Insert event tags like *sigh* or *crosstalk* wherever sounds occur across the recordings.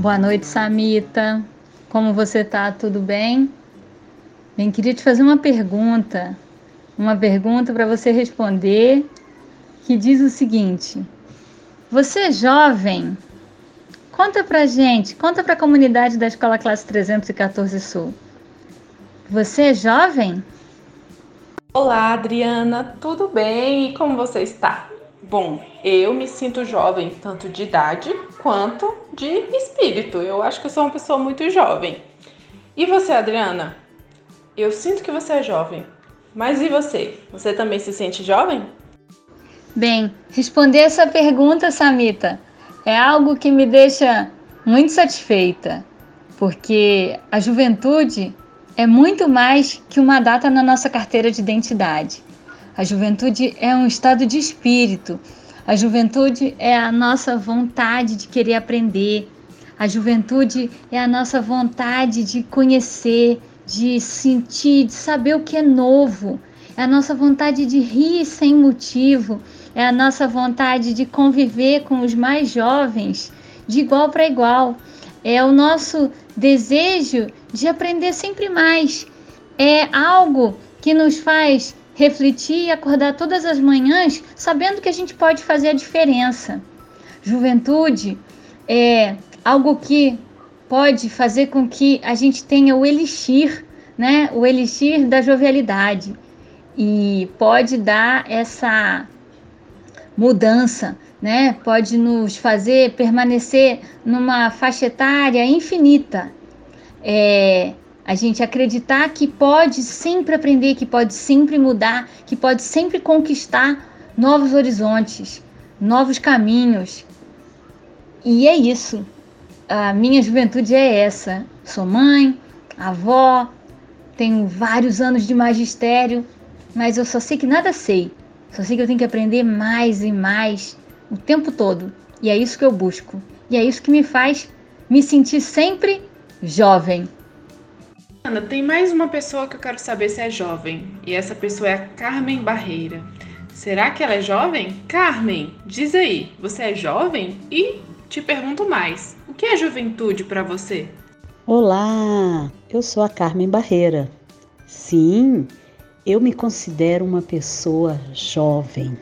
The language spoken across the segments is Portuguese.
Boa noite, Samita. Como você tá? Tudo bem? Bem, queria te fazer uma pergunta. Uma pergunta para você responder que diz o seguinte: Você é jovem? Conta pra gente, conta pra comunidade da Escola Classe 314 Sul. Você é jovem? Olá, Adriana, tudo bem? E como você está? Bom, eu me sinto jovem, tanto de idade quanto de espírito. Eu acho que eu sou uma pessoa muito jovem. E você, Adriana? Eu sinto que você é jovem. Mas e você? Você também se sente jovem? Bem, responder essa pergunta, Samita, é algo que me deixa muito satisfeita, porque a juventude é muito mais que uma data na nossa carteira de identidade. A juventude é um estado de espírito. A juventude é a nossa vontade de querer aprender. A juventude é a nossa vontade de conhecer, de sentir, de saber o que é novo. É a nossa vontade de rir sem motivo. É a nossa vontade de conviver com os mais jovens de igual para igual. É o nosso desejo de aprender sempre mais. É algo que nos faz refletir e acordar todas as manhãs sabendo que a gente pode fazer a diferença. Juventude é algo que pode fazer com que a gente tenha o elixir, né? O elixir da jovialidade e pode dar essa mudança, né? Pode nos fazer permanecer numa faixa etária infinita. É, a gente acreditar que pode sempre aprender, que pode sempre mudar, que pode sempre conquistar novos horizontes, novos caminhos. E é isso. A minha juventude é essa. Sou mãe, avó, tenho vários anos de magistério, mas eu só sei que nada sei. Só sei que eu tenho que aprender mais e mais o tempo todo. E é isso que eu busco. E é isso que me faz me sentir sempre jovem. Ana, tem mais uma pessoa que eu quero saber se é jovem. E essa pessoa é a Carmen Barreira. Será que ela é jovem? Carmen, diz aí, você é jovem? E te pergunto mais: o que é juventude para você? Olá, eu sou a Carmen Barreira. Sim, eu me considero uma pessoa jovem,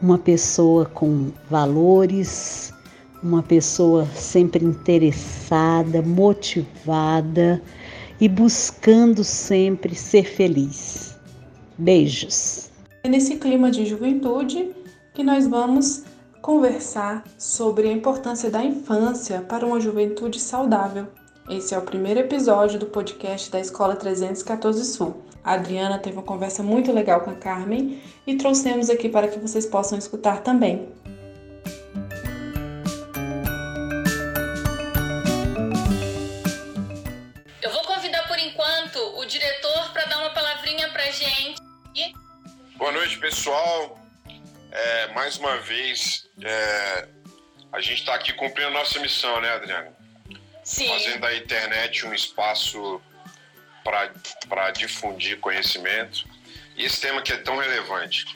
uma pessoa com valores, uma pessoa sempre interessada, motivada e buscando sempre ser feliz. Beijos. É nesse clima de juventude que nós vamos conversar sobre a importância da infância para uma juventude saudável. Esse é o primeiro episódio do podcast da Escola 314 Sul. A Adriana teve uma conversa muito legal com a Carmen e trouxemos aqui para que vocês possam escutar também. Boa noite, pessoal. É, mais uma vez, é, a gente está aqui cumprindo a nossa missão, né, Adriana? Sim. Fazendo da internet um espaço para difundir conhecimento. E esse tema que é tão relevante.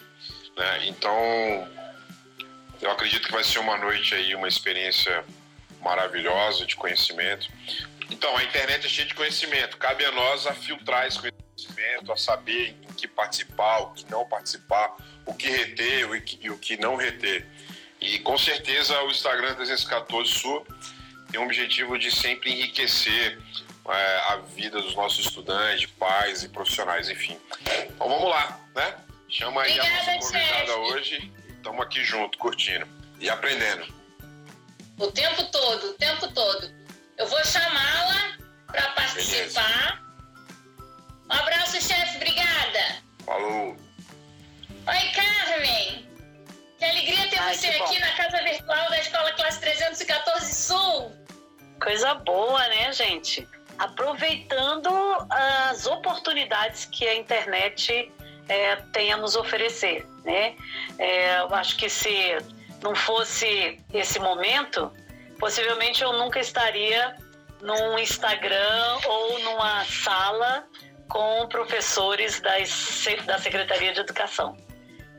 Né? Então, eu acredito que vai ser uma noite aí, uma experiência maravilhosa de conhecimento. Então, a internet é cheia de conhecimento. Cabe a nós a filtrar esse conhecimento, a saber em que participar, o que não participar, o que reter e o que não reter. E com certeza o Instagram 314 Sul tem o objetivo de sempre enriquecer é, a vida dos nossos estudantes, pais e profissionais, enfim. Então vamos lá, né? Chama aí Obrigada, a nossa convidada hoje. Estamos aqui junto, curtindo e aprendendo. O tempo todo, o tempo todo. Eu vou chamá-la para participar. Um abraço, chefe. Obrigada. Falou! Oi, Carmen. Que alegria ter Ai, você que bom. aqui na casa virtual da Escola Classe 314 Sul. Coisa boa, né, gente? Aproveitando as oportunidades que a internet é, tem a nos oferecer, né? É, eu acho que se não fosse esse momento, possivelmente eu nunca estaria num Instagram ou numa sala com professores das, da Secretaria de Educação.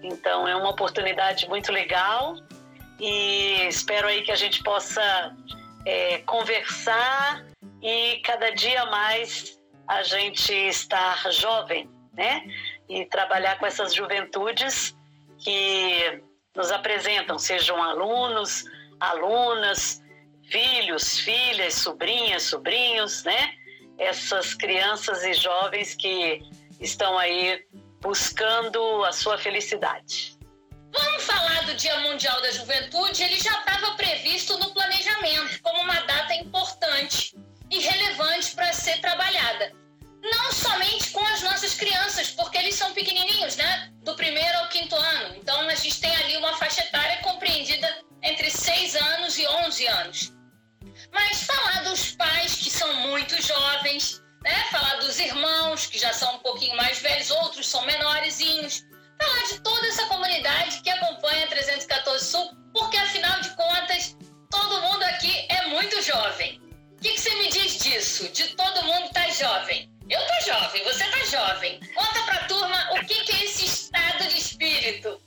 Então é uma oportunidade muito legal e espero aí que a gente possa é, conversar e cada dia mais a gente estar jovem, né? E trabalhar com essas juventudes que nos apresentam, sejam alunos, alunas, filhos, filhas, sobrinhas, sobrinhos, né? Essas crianças e jovens que estão aí buscando a sua felicidade. Vamos falar do Dia Mundial da Juventude. Ele já estava previsto no planejamento como uma data importante e relevante para ser trabalhada. Não somente com as nossas crianças, porque eles são pequenininhos, né? Do primeiro ao quinto ano. Então a gente tem ali uma faixa etária compreendida entre 6 anos e 11 anos. Mas falar dos pais que são muito jovens, né? Falar dos irmãos que já são um pouquinho mais velhos, outros são menorzinhos falar de toda essa comunidade que acompanha 314 Sul, porque afinal de contas, todo mundo aqui é muito jovem. O que, que você me diz disso? De todo mundo tá jovem? Eu tô jovem, você tá jovem. Conta pra turma o que, que é esse estado de espírito.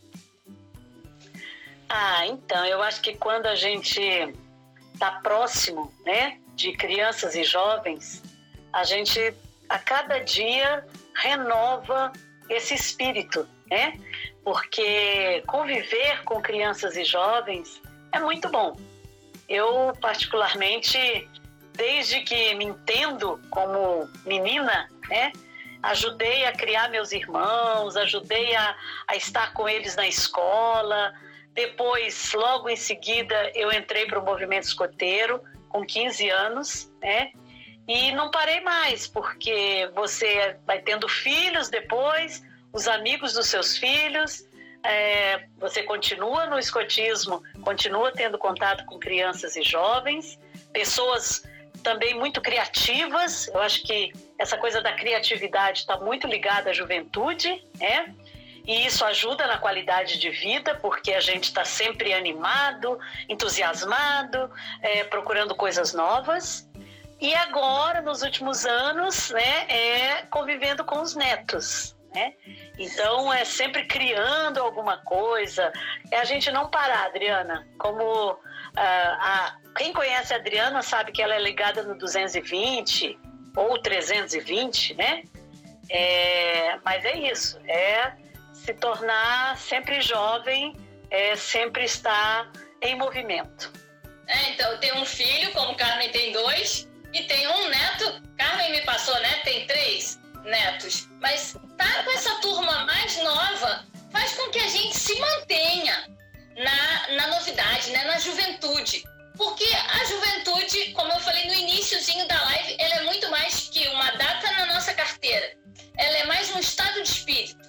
Ah, então, eu acho que quando a gente tá próximo, né, de crianças e jovens, a gente a cada dia renova esse espírito, né? Porque conviver com crianças e jovens é muito bom. Eu, particularmente, desde que me entendo como menina, né? Ajudei a criar meus irmãos, ajudei a, a estar com eles na escola. Depois, logo em seguida, eu entrei para o movimento escoteiro com 15 anos, né? E não parei mais, porque você vai tendo filhos depois, os amigos dos seus filhos, é, você continua no escotismo, continua tendo contato com crianças e jovens, pessoas também muito criativas. Eu acho que essa coisa da criatividade está muito ligada à juventude, né? E isso ajuda na qualidade de vida, porque a gente está sempre animado, entusiasmado, é, procurando coisas novas. E agora, nos últimos anos, né, é convivendo com os netos né? Então é sempre criando alguma coisa. É a gente não parar, Adriana. Como uh, a, quem conhece a Adriana sabe que ela é ligada no 220 ou 320, né? É, mas é isso, é se tornar sempre jovem, é sempre estar em movimento. É, então, tenho um filho, como Carmen tem dois, e tem um neto. Carmen me passou, né? Tem três netos. Mas tá com essa turma mais nova faz com que a gente se mantenha na, na novidade, né? na juventude. Porque a juventude, como eu falei no iníciozinho da live, ela é muito mais que uma data na nossa carteira. Ela é mais um estado de espírito.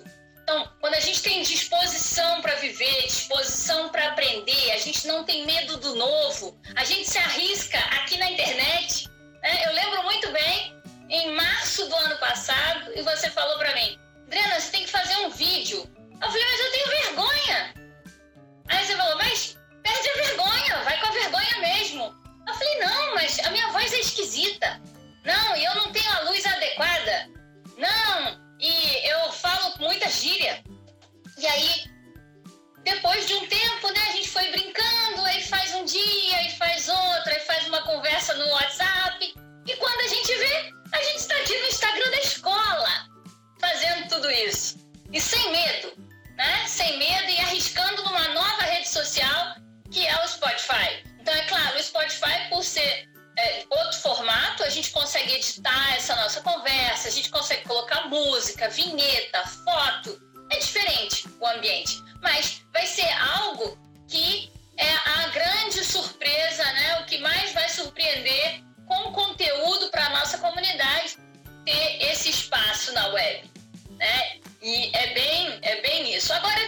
Então, quando a gente tem disposição para viver, disposição para aprender, a gente não tem medo do novo, a gente se arrisca aqui na internet. Né? Eu lembro muito bem em março do ano passado e você falou para mim, Adriana, você tem que fazer um vídeo. Eu falei, mas eu tenho vergonha. Aí você falou, mas perde a vergonha, vai com a vergonha mesmo. Eu falei, não, mas a minha voz é esquisita. Não, e eu não tenho a luz adequada. Muita gíria. E aí, depois de um tempo, né, a gente foi brincando, aí faz um dia, aí faz outro, aí faz uma conversa no WhatsApp. E quando a gente vê, a gente está aqui no Instagram da escola, fazendo tudo isso. E sem medo, né? Sem medo e arriscando numa nova rede social que é o Spotify. Então, é claro, o Spotify, por ser é, outro formato, a gente consegue editar essa nossa conversa, a gente consegue colocar música, vinheta, foto. É diferente o ambiente, mas vai ser algo que é a grande surpresa, né? O que mais vai surpreender com conteúdo para a nossa comunidade ter esse espaço na web. Né? E é bem, é bem isso. Agora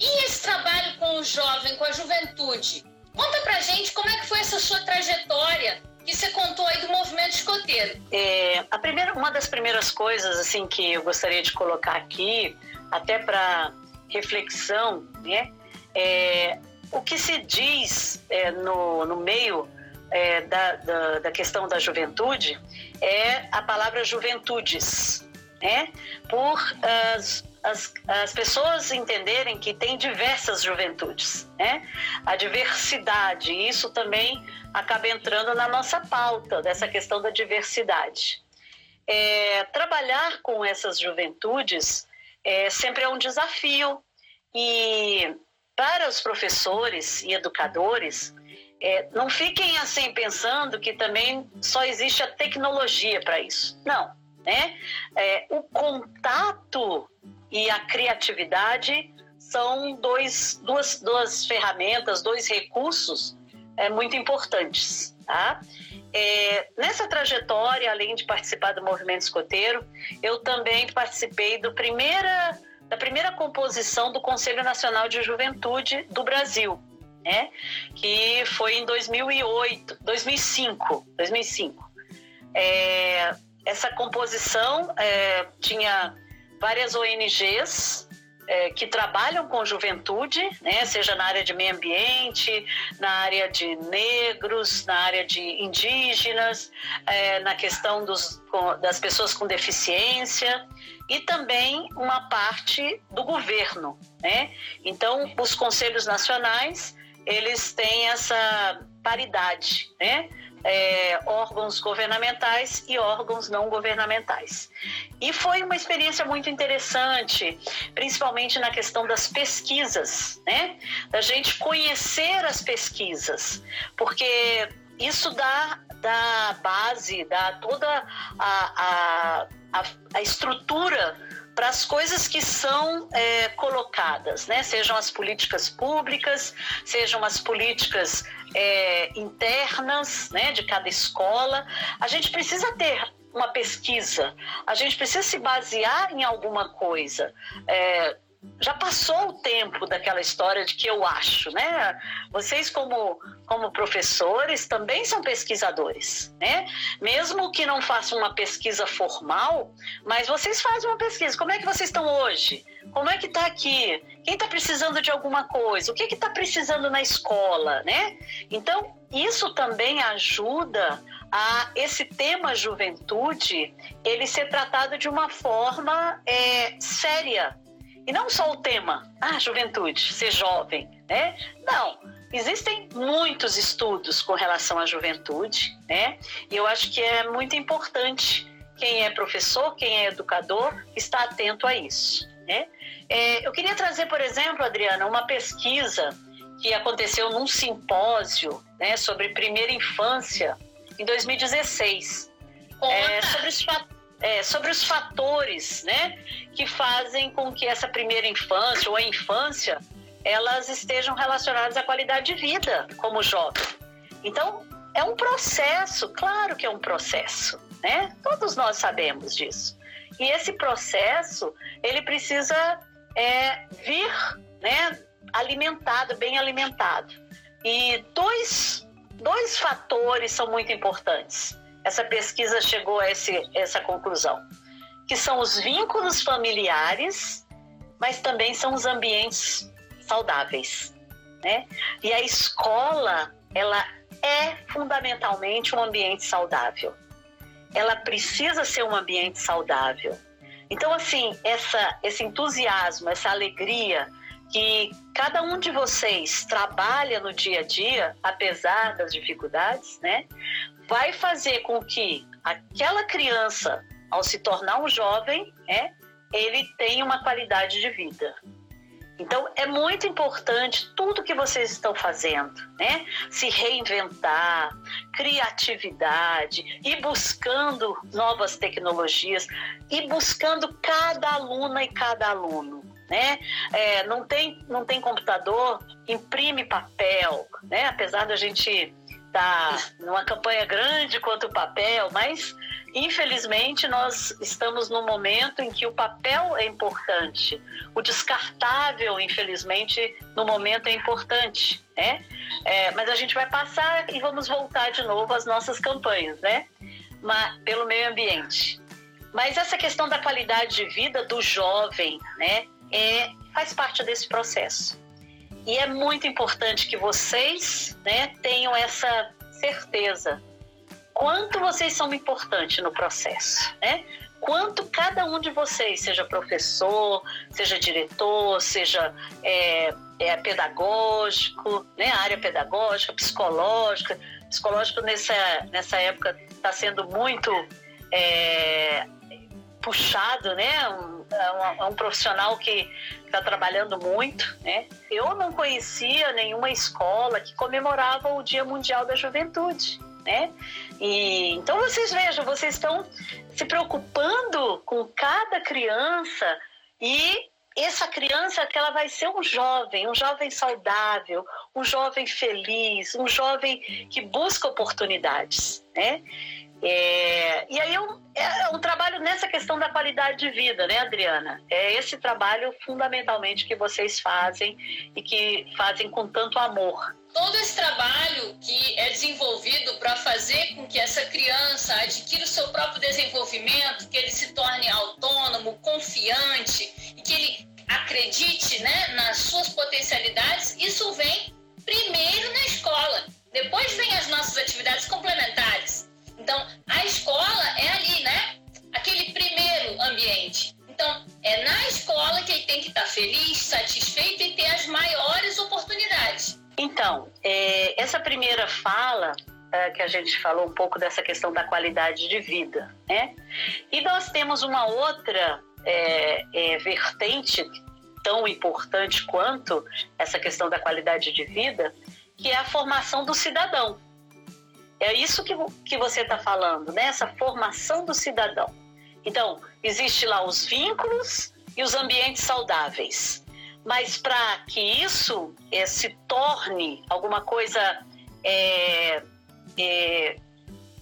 E esse trabalho com o jovem, com a juventude? Conta pra gente como é que foi essa sua trajetória que você contou aí do movimento escoteiro. É, a primeira, uma das primeiras coisas assim que eu gostaria de colocar aqui até para reflexão, né? É, o que se diz é, no, no meio é, da, da, da, questão da juventude é a palavra juventudes, né? Por uh, as, as pessoas entenderem que tem diversas juventudes, né? A diversidade, isso também acaba entrando na nossa pauta, dessa questão da diversidade. É, trabalhar com essas juventudes é, sempre é um desafio e para os professores e educadores, é, não fiquem assim pensando que também só existe a tecnologia para isso. Não, né? É, o contato e a criatividade são dois, duas, duas ferramentas, dois recursos é, muito importantes. Tá? É, nessa trajetória, além de participar do movimento escoteiro, eu também participei do primeira, da primeira composição do Conselho Nacional de Juventude do Brasil, né? que foi em 2008, 2005. 2005. É, essa composição é, tinha várias ONGs é, que trabalham com juventude, né, seja na área de meio ambiente, na área de negros, na área de indígenas, é, na questão dos, das pessoas com deficiência e também uma parte do governo. Né? Então, os conselhos nacionais eles têm essa paridade, né? É, órgãos governamentais e órgãos não governamentais. E foi uma experiência muito interessante, principalmente na questão das pesquisas, né? Da gente conhecer as pesquisas, porque isso dá, dá base, dá toda a, a, a, a estrutura para as coisas que são é, colocadas, né? sejam as políticas públicas, sejam as políticas é, internas né, de cada escola. A gente precisa ter uma pesquisa, a gente precisa se basear em alguma coisa. É, já passou o tempo daquela história de que eu acho, né? Vocês como como professores também são pesquisadores, né? Mesmo que não façam uma pesquisa formal, mas vocês fazem uma pesquisa. Como é que vocês estão hoje? Como é que está aqui? Quem está precisando de alguma coisa? O que está precisando na escola, né? Então isso também ajuda a esse tema juventude ele ser tratado de uma forma é, séria e não só o tema, ah, juventude, ser jovem, né? Não, existem muitos estudos com relação à juventude, né? E eu acho que é muito importante quem é professor, quem é educador, estar atento a isso, né? É, eu queria trazer, por exemplo, Adriana, uma pesquisa que aconteceu num simpósio né, sobre primeira infância em 2016. É, sobre os fatores é, sobre os fatores né, que fazem com que essa primeira infância ou a infância elas estejam relacionadas à qualidade de vida como jovem. Então, é um processo, claro que é um processo, né? Todos nós sabemos disso. E esse processo, ele precisa é, vir né, alimentado, bem alimentado. E dois, dois fatores são muito importantes essa pesquisa chegou a esse, essa conclusão, que são os vínculos familiares, mas também são os ambientes saudáveis, né? E a escola, ela é fundamentalmente um ambiente saudável. Ela precisa ser um ambiente saudável. Então, assim, essa, esse entusiasmo, essa alegria que cada um de vocês trabalha no dia a dia, apesar das dificuldades, né? Vai fazer com que aquela criança, ao se tornar um jovem, é, ele tenha uma qualidade de vida. Então é muito importante tudo que vocês estão fazendo, né? Se reinventar, criatividade, e buscando novas tecnologias, e buscando cada aluna e cada aluno. Né? É, não, tem, não tem computador, imprime papel, né? apesar da gente está numa campanha grande quanto o papel, mas infelizmente nós estamos num momento em que o papel é importante, o descartável, infelizmente, no momento é importante, né? É, mas a gente vai passar e vamos voltar de novo às nossas campanhas, né? Mas, pelo meio ambiente. Mas essa questão da qualidade de vida do jovem, né, é, faz parte desse processo. E é muito importante que vocês né, tenham essa certeza quanto vocês são importantes no processo, né? Quanto cada um de vocês, seja professor, seja diretor, seja é, é, pedagógico, né? área pedagógica, psicológica. Psicológico nessa, nessa época está sendo muito é, puxado, né? Um, é um, é um profissional que está trabalhando muito, né? Eu não conhecia nenhuma escola que comemorava o Dia Mundial da Juventude, né? E então vocês vejam, vocês estão se preocupando com cada criança e essa criança que ela vai ser um jovem, um jovem saudável, um jovem feliz, um jovem que busca oportunidades, né? É, e aí é um, é um, trabalho nessa questão da qualidade de vida, né, Adriana? É esse trabalho fundamentalmente que vocês fazem e que fazem com tanto amor. Todo esse trabalho que é desenvolvido para fazer com que essa criança adquira o seu próprio desenvolvimento, que ele se torne autônomo, confiante e que ele acredite né, nas suas potencialidades, isso vem primeiro na escola. Depois vem as nossas atividades complementares. Então, a escola é ali, né? Aquele primeiro ambiente. Então, é na escola que ele tem que estar feliz, satisfeito e ter as maiores oportunidades. Então, é, essa primeira fala é, que a gente falou um pouco dessa questão da qualidade de vida, né? E nós temos uma outra é, é, vertente tão importante quanto essa questão da qualidade de vida, que é a formação do cidadão. É isso que, que você está falando, né? Essa formação do cidadão. Então, existe lá os vínculos e os ambientes saudáveis. Mas para que isso é, se torne alguma coisa é, é,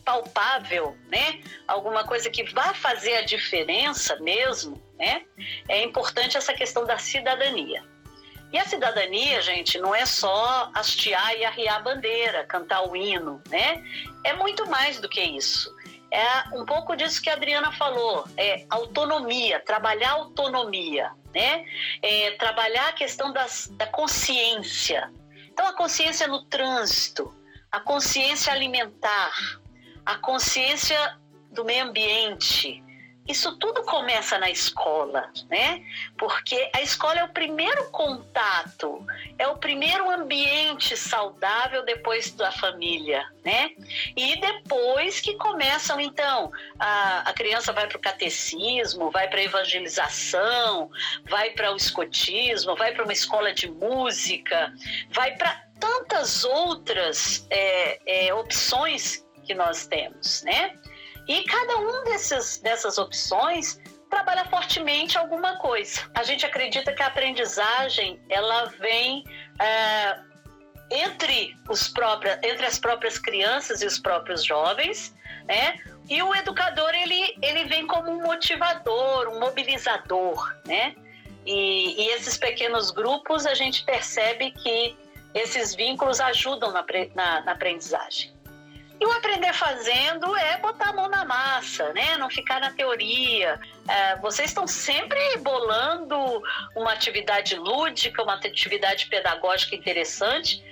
palpável, né? Alguma coisa que vá fazer a diferença mesmo, né? É importante essa questão da cidadania. E a cidadania, gente, não é só hastear e arriar a bandeira, cantar o hino, né? É muito mais do que isso. É um pouco disso que a Adriana falou, é autonomia, trabalhar autonomia, né? É trabalhar a questão das, da consciência. Então, a consciência no trânsito, a consciência alimentar, a consciência do meio ambiente, isso tudo começa na escola, né? Porque a escola é o primeiro contato, é o primeiro ambiente saudável depois da família, né? E depois que começam, então, a, a criança vai para o catecismo, vai para a evangelização, vai para o escotismo, vai para uma escola de música, vai para tantas outras é, é, opções que nós temos, né? E cada um desses, dessas opções trabalha fortemente alguma coisa. A gente acredita que a aprendizagem ela vem é, entre, os próprios, entre as próprias crianças e os próprios jovens, né? E o educador ele, ele vem como um motivador, um mobilizador, né? E, e esses pequenos grupos a gente percebe que esses vínculos ajudam na, na, na aprendizagem. E o aprender fazendo é botar a mão na massa, né? Não ficar na teoria. É, vocês estão sempre bolando uma atividade lúdica, uma atividade pedagógica interessante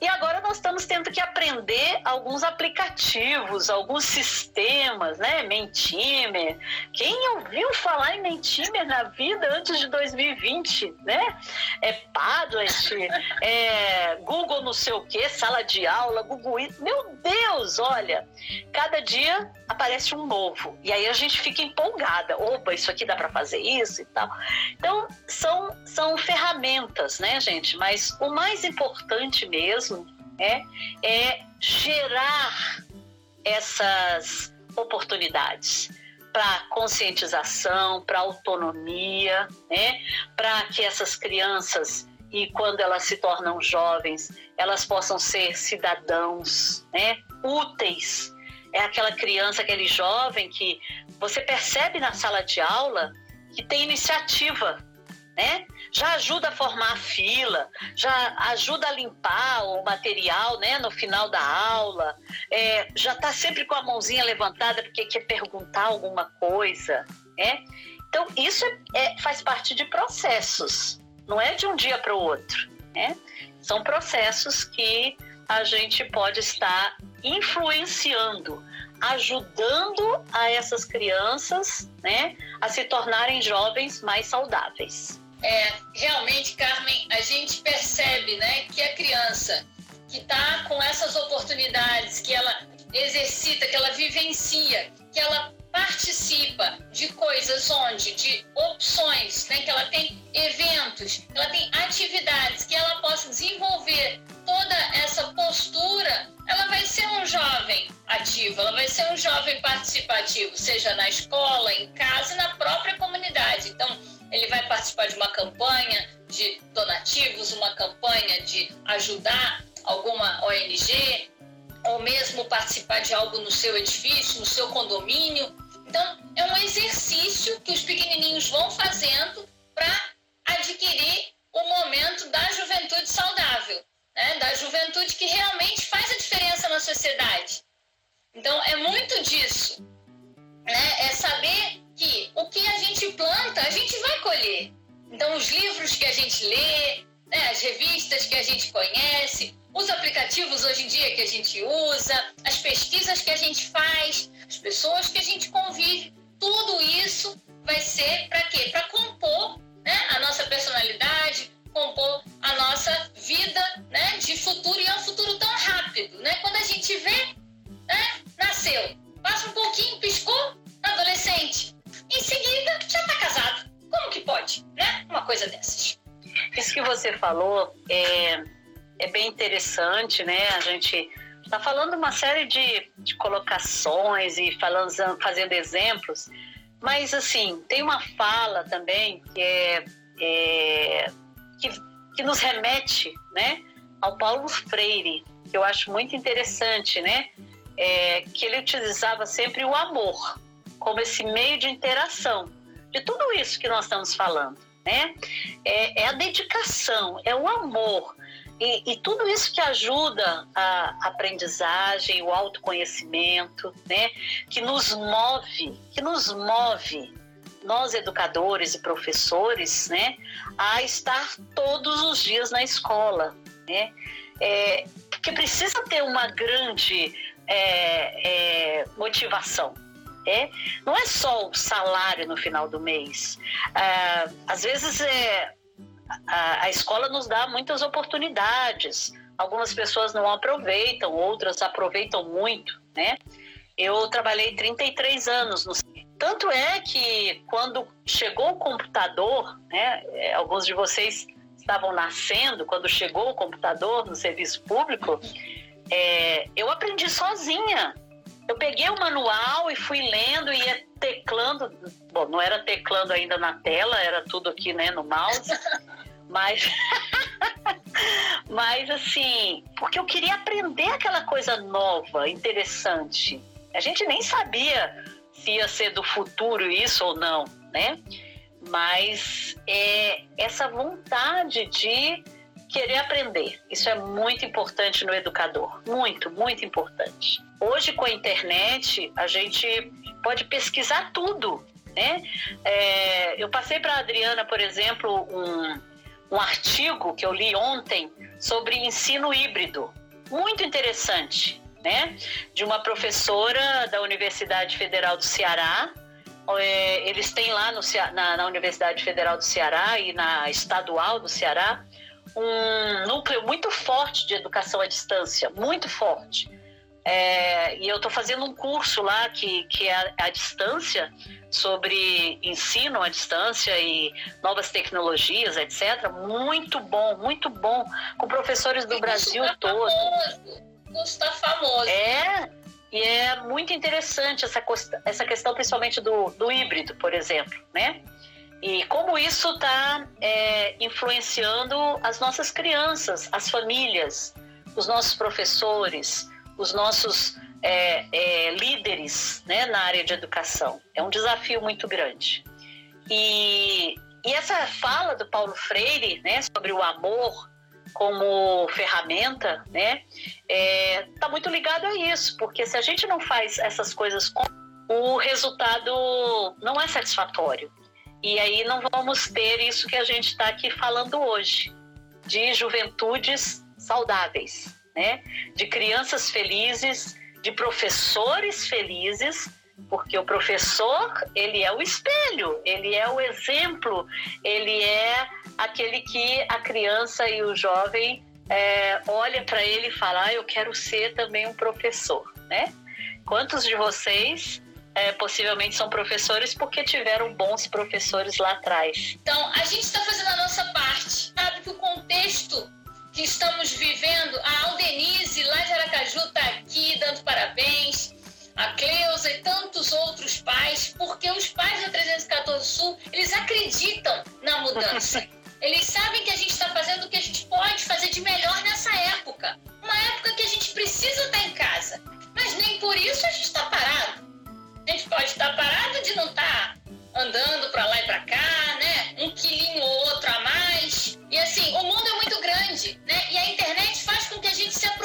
e agora nós estamos tendo que aprender alguns aplicativos, alguns sistemas, né? Mentimer. Quem ouviu falar em Mentimer na vida antes de 2020, né? É Padlet, é Google não sei o que, sala de aula, Google. Meu Deus, olha, cada dia aparece um novo. E aí a gente fica empolgada. Opa, isso aqui dá para fazer isso e tal. Então, são, são ferramentas, né, gente? Mas o mais importante mesmo mesmo é, é gerar essas oportunidades para conscientização, para autonomia, né? para que essas crianças e quando elas se tornam jovens, elas possam ser cidadãos, né? úteis. É aquela criança, aquele jovem que você percebe na sala de aula que tem iniciativa, né? Já ajuda a formar a fila, já ajuda a limpar o material, né, no final da aula, é, já está sempre com a mãozinha levantada porque quer perguntar alguma coisa, né? Então isso é, é, faz parte de processos, não é de um dia para o outro, né? São processos que a gente pode estar influenciando ajudando a essas crianças, né, a se tornarem jovens mais saudáveis. É, realmente, Carmen, a gente percebe, né, que a criança que está com essas oportunidades, que ela exercita, que ela vivencia, que ela participa de coisas onde, de opções, né, que ela tem eventos, ela tem atividades, que ela possa desenvolver toda essa postura, ela vai ser um jovem ativo, ela vai ser um jovem participativo, seja na escola, em casa e na própria comunidade. Então, ele vai participar de uma campanha de donativos, uma campanha de ajudar alguma ONG, ou mesmo participar de algo no seu edifício, no seu condomínio. Então, é um exercício que os pequenininhos vão fazendo para adquirir o momento da juventude saudável, né? da juventude que realmente faz a diferença na sociedade. Então, é muito disso. Né? É saber o que a gente planta, a gente vai colher. Então, os livros que a gente lê, né? as revistas que a gente conhece, os aplicativos hoje em dia que a gente usa, as pesquisas que a gente faz, as pessoas que a gente convive, tudo isso vai ser para quê? Para compor né, a nossa personalidade, compor a nossa vida né, de futuro, e é um futuro tão rápido. Né? Quando a gente vê, né, nasceu, passa um pouquinho, piscou, adolescente, em seguida já está casado. Como que pode, né? Uma coisa dessas. Isso que você falou é é bem interessante, né? A gente está falando uma série de, de colocações e falando, fazendo exemplos, mas assim tem uma fala também que é, é que, que nos remete, né, ao Paulo Freire, que eu acho muito interessante, né? É, que ele utilizava sempre o amor como esse meio de interação de tudo isso que nós estamos falando, né? É, é a dedicação, é o amor, e, e, tudo isso que ajuda a aprendizagem, o autoconhecimento, né? Que nos move, que nos move, nós educadores e professores, né? A estar todos os dias na escola, né? É, que precisa ter uma grande é, é, motivação. É? Não é só o salário no final do mês. É, às vezes é, a, a escola nos dá muitas oportunidades. Algumas pessoas não aproveitam, outras aproveitam muito, né? Eu trabalhei 33 anos no tanto é que quando chegou o computador, né, é, alguns de vocês estavam nascendo quando chegou o computador no serviço público, é, eu aprendi sozinha. Eu peguei o manual e fui lendo e ia teclando. Bom, não era teclando ainda na tela, era tudo aqui né, no mouse. *laughs* Mas. *laughs* Mas assim, porque eu queria aprender aquela coisa nova, interessante. A gente nem sabia se ia ser do futuro isso ou não, né? Mas é essa vontade de querer aprender. Isso é muito importante no educador. Muito, muito importante. Hoje, com a internet, a gente pode pesquisar tudo, né? É, eu passei para a Adriana, por exemplo, um um artigo que eu li ontem sobre ensino híbrido, muito interessante, né? De uma professora da Universidade Federal do Ceará. É, eles têm lá no, na, na Universidade Federal do Ceará e na Estadual do Ceará um núcleo muito forte de educação à distância, muito forte. É, e eu estou fazendo um curso lá que, que é à distância sobre ensino à distância e novas tecnologias, etc. Muito bom, muito bom, com professores do Brasil tá todo. Está famoso. É, e é muito interessante essa, essa questão, principalmente do, do híbrido, por exemplo, né? E como isso está é, influenciando as nossas crianças, as famílias, os nossos professores, os nossos é, é, líderes né, na área de educação. É um desafio muito grande. E, e essa fala do Paulo Freire né, sobre o amor como ferramenta, né, é, tá muito ligado a isso, porque se a gente não faz essas coisas, o resultado não é satisfatório. E aí não vamos ter isso que a gente está aqui falando hoje, de juventudes saudáveis, né, de crianças felizes de professores felizes, porque o professor ele é o espelho, ele é o exemplo, ele é aquele que a criança e o jovem é, olha para ele e fala: ah, eu quero ser também um professor, né? Quantos de vocês é, possivelmente são professores porque tiveram bons professores lá atrás? Então, a gente está fazendo a nossa parte. Sabe que o contexto que estamos vivendo, a Aldenise lá de Aracaju está aqui dando parabéns, a Cleusa e tantos outros pais, porque os pais da 314 Sul, eles acreditam na mudança. *laughs* Eles sabem que a gente está fazendo o que a gente pode fazer de melhor nessa época. Uma época que a gente precisa estar em casa. Mas nem por isso a gente está parado. A gente pode estar parado de não estar andando para lá e para cá,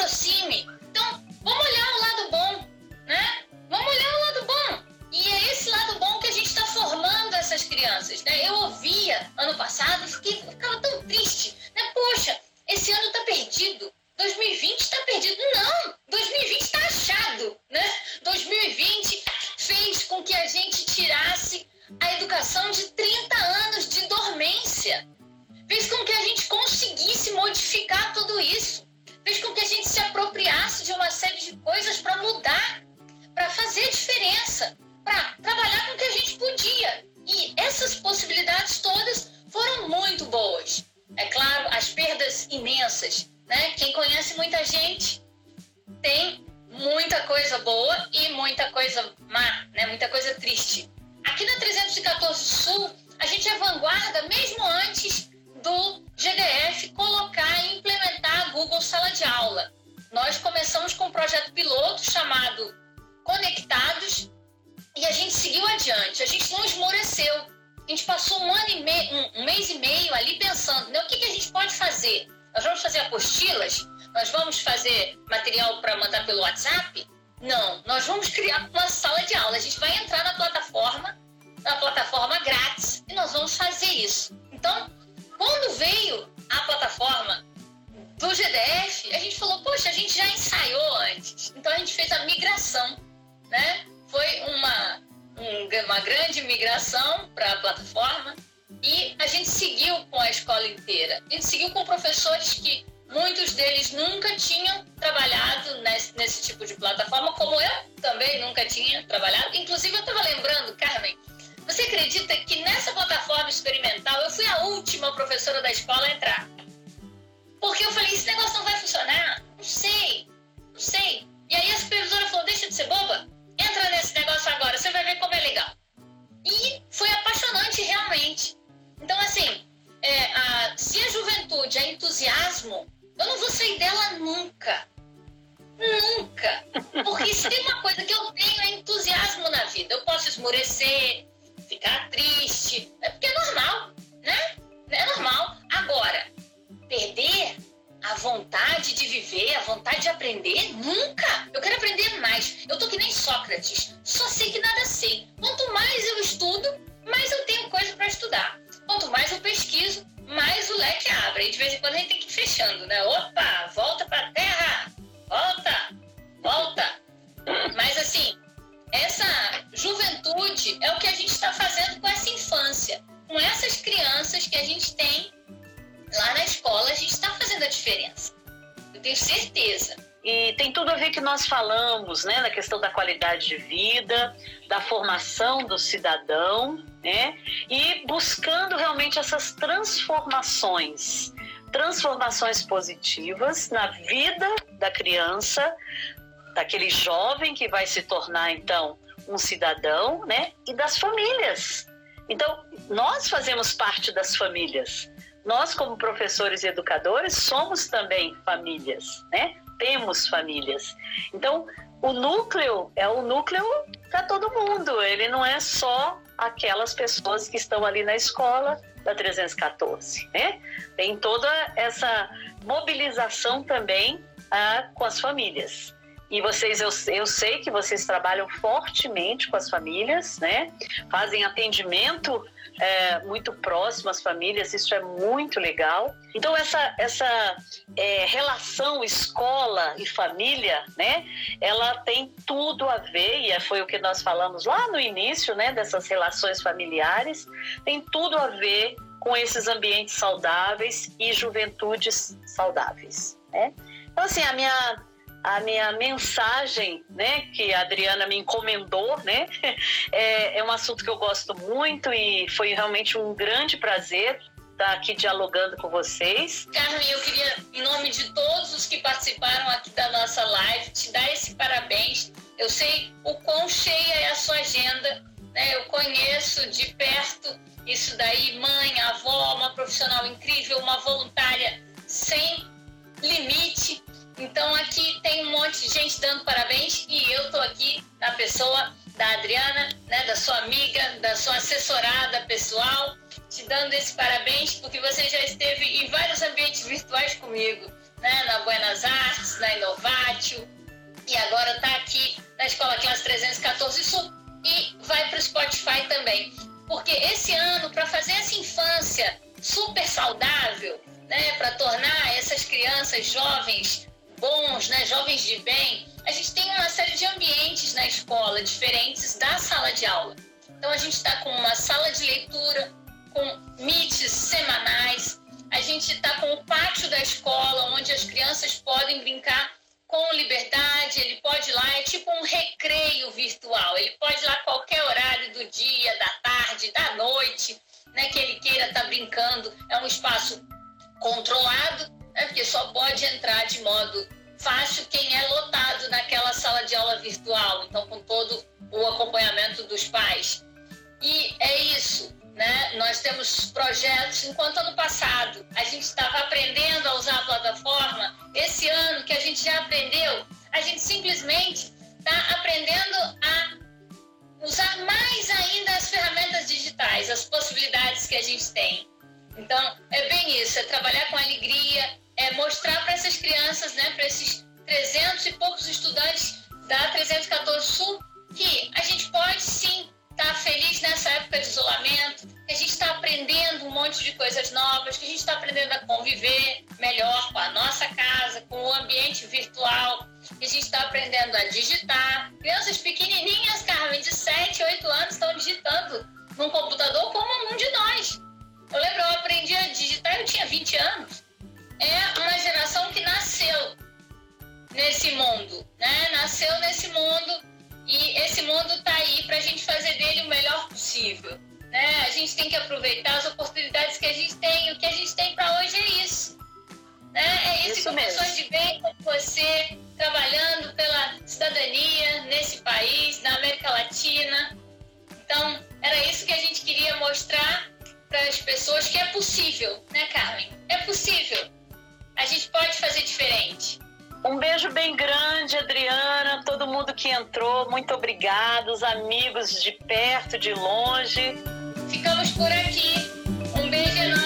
aproxime. Então, vamos olhar o lado bom, né? Vamos olhar o lado bom. E é esse lado bom que a gente está formando essas crianças, né? Eu ouvia ano passado e ficava tão triste, né? Poxa, esse ano está perdido. 2020 está perdido. Não! Criar uma sala de aula. A gente vai entrar na plataforma, na plataforma grátis, e nós vamos fazer isso. Então, quando veio a plataforma do GDF, a gente falou, poxa, a gente já ensaiou antes. Então a gente fez a migração, né? foi uma, um, uma grande migração para a plataforma e a gente seguiu com a escola inteira. A gente seguiu com professores que muitos deles nunca tinham trabalhado nesse, nesse tipo de plataforma, como eu também nunca tinha trabalhado. Inclusive, eu estava lembrando, Carmen, você acredita que nessa plataforma experimental eu fui a última professora da escola a entrar? Porque eu falei, esse negócio não vai funcionar? Não sei, não sei. E aí a supervisora falou, deixa de ser boba, entra nesse negócio agora, você vai ver como é legal. E foi apaixonante realmente. Então, assim, é, a, se a juventude é entusiasmo, eu não vou sair dela nunca. Nunca. Porque se tem uma coisa que eu tenho é entusiasmo na vida. Eu posso esmorecer, ficar triste, é porque é normal, né? É normal. Agora, perder a vontade de viver, a vontade de aprender? Nunca! Eu quero aprender mais. Eu tô que nem Sócrates. Só sei que nada sei. Quanto mais eu estudo, mais eu tenho coisa para estudar. Quanto mais eu pesquiso, mais o leque abre. E de vez em quando a gente tem que ir fechando, né? Opa, volta pra terra! Volta! Volta! Mas assim, essa juventude é o que a gente está fazendo com essa infância, com essas crianças que a gente tem lá na escola a gente está fazendo a diferença. Eu tenho certeza. E tem tudo a ver que nós falamos, né, na questão da qualidade de vida, da formação do cidadão, né, e buscando realmente essas transformações, transformações positivas na vida da criança, daquele jovem que vai se tornar então um cidadão, né, e das famílias. Então, nós fazemos parte das famílias nós, como professores e educadores, somos também famílias, né? Temos famílias. Então, o núcleo é o núcleo para todo mundo, ele não é só aquelas pessoas que estão ali na escola da 314, né? Tem toda essa mobilização também ah, com as famílias. E vocês, eu, eu sei que vocês trabalham fortemente com as famílias, né? Fazem atendimento é, muito próximo às famílias, isso é muito legal. Então, essa, essa é, relação escola e família, né? Ela tem tudo a ver, e foi o que nós falamos lá no início, né? Dessas relações familiares, tem tudo a ver com esses ambientes saudáveis e juventudes saudáveis, né? Então, assim, a minha a minha mensagem, né, que a Adriana me encomendou, né, *laughs* é, é um assunto que eu gosto muito e foi realmente um grande prazer estar aqui dialogando com vocês. Carmen, eu queria, em nome de todos os que participaram aqui da nossa live, te dar esse parabéns. Eu sei o quão cheia é a sua agenda, né? Eu conheço de perto isso daí, mãe, avó, uma profissional incrível, uma voluntária sem limite então aqui tem um monte de gente dando parabéns e eu tô aqui na pessoa da Adriana, né, da sua amiga, da sua assessorada pessoal, te dando esse parabéns porque você já esteve em vários ambientes virtuais comigo, né, na Buenas Artes, na Inovatio e agora está aqui na Escola Classe 314 Sul e vai para o Spotify também. Porque esse ano, para fazer essa infância super saudável, né, para tornar essas crianças jovens bons, né, jovens de bem, a gente tem uma série de ambientes na escola diferentes da sala de aula. Então a gente está com uma sala de leitura, com meets semanais, a gente está com o pátio da escola, onde as crianças podem brincar com liberdade, ele pode ir lá, é tipo um recreio virtual, ele pode ir lá qualquer horário do dia, da tarde, da noite, né, que ele queira estar tá brincando, é um espaço controlado, né? porque só pode entrar de modo fácil quem é lotado naquela sala de aula virtual, então com todo o acompanhamento dos pais. E é isso, né? Nós temos projetos, enquanto ano passado a gente estava aprendendo a usar a plataforma, esse ano que a gente já aprendeu, a gente simplesmente está aprendendo a usar mais ainda as ferramentas digitais, as possibilidades que a gente tem. Então, é bem isso, é trabalhar com alegria, é mostrar para essas crianças, né, para esses 300 e poucos estudantes da 314 Sul, que a gente pode sim estar tá feliz nessa época de isolamento, que a gente está aprendendo um monte de coisas novas, que a gente está aprendendo a conviver melhor com a nossa casa, com o ambiente virtual, que a gente está aprendendo a digitar. Crianças pequenininhas, nesse mundo, né? Nasceu nesse mundo e esse mundo está aí para a gente fazer dele o melhor possível. Né? A gente tem que aproveitar as oportunidades que a gente tem. O que a gente tem para hoje é isso. Né? É isso, isso que pessoas de bem como você, trabalhando pela cidadania nesse país, na América Latina. Então, era isso que a gente queria mostrar para as pessoas que é possível, né, Carmen? É possível a gente pode fazer diferente. Um beijo bem grande, Adriana, todo mundo que entrou, muito obrigada, os amigos de perto, de longe. Ficamos por aqui. Um beijo enorme.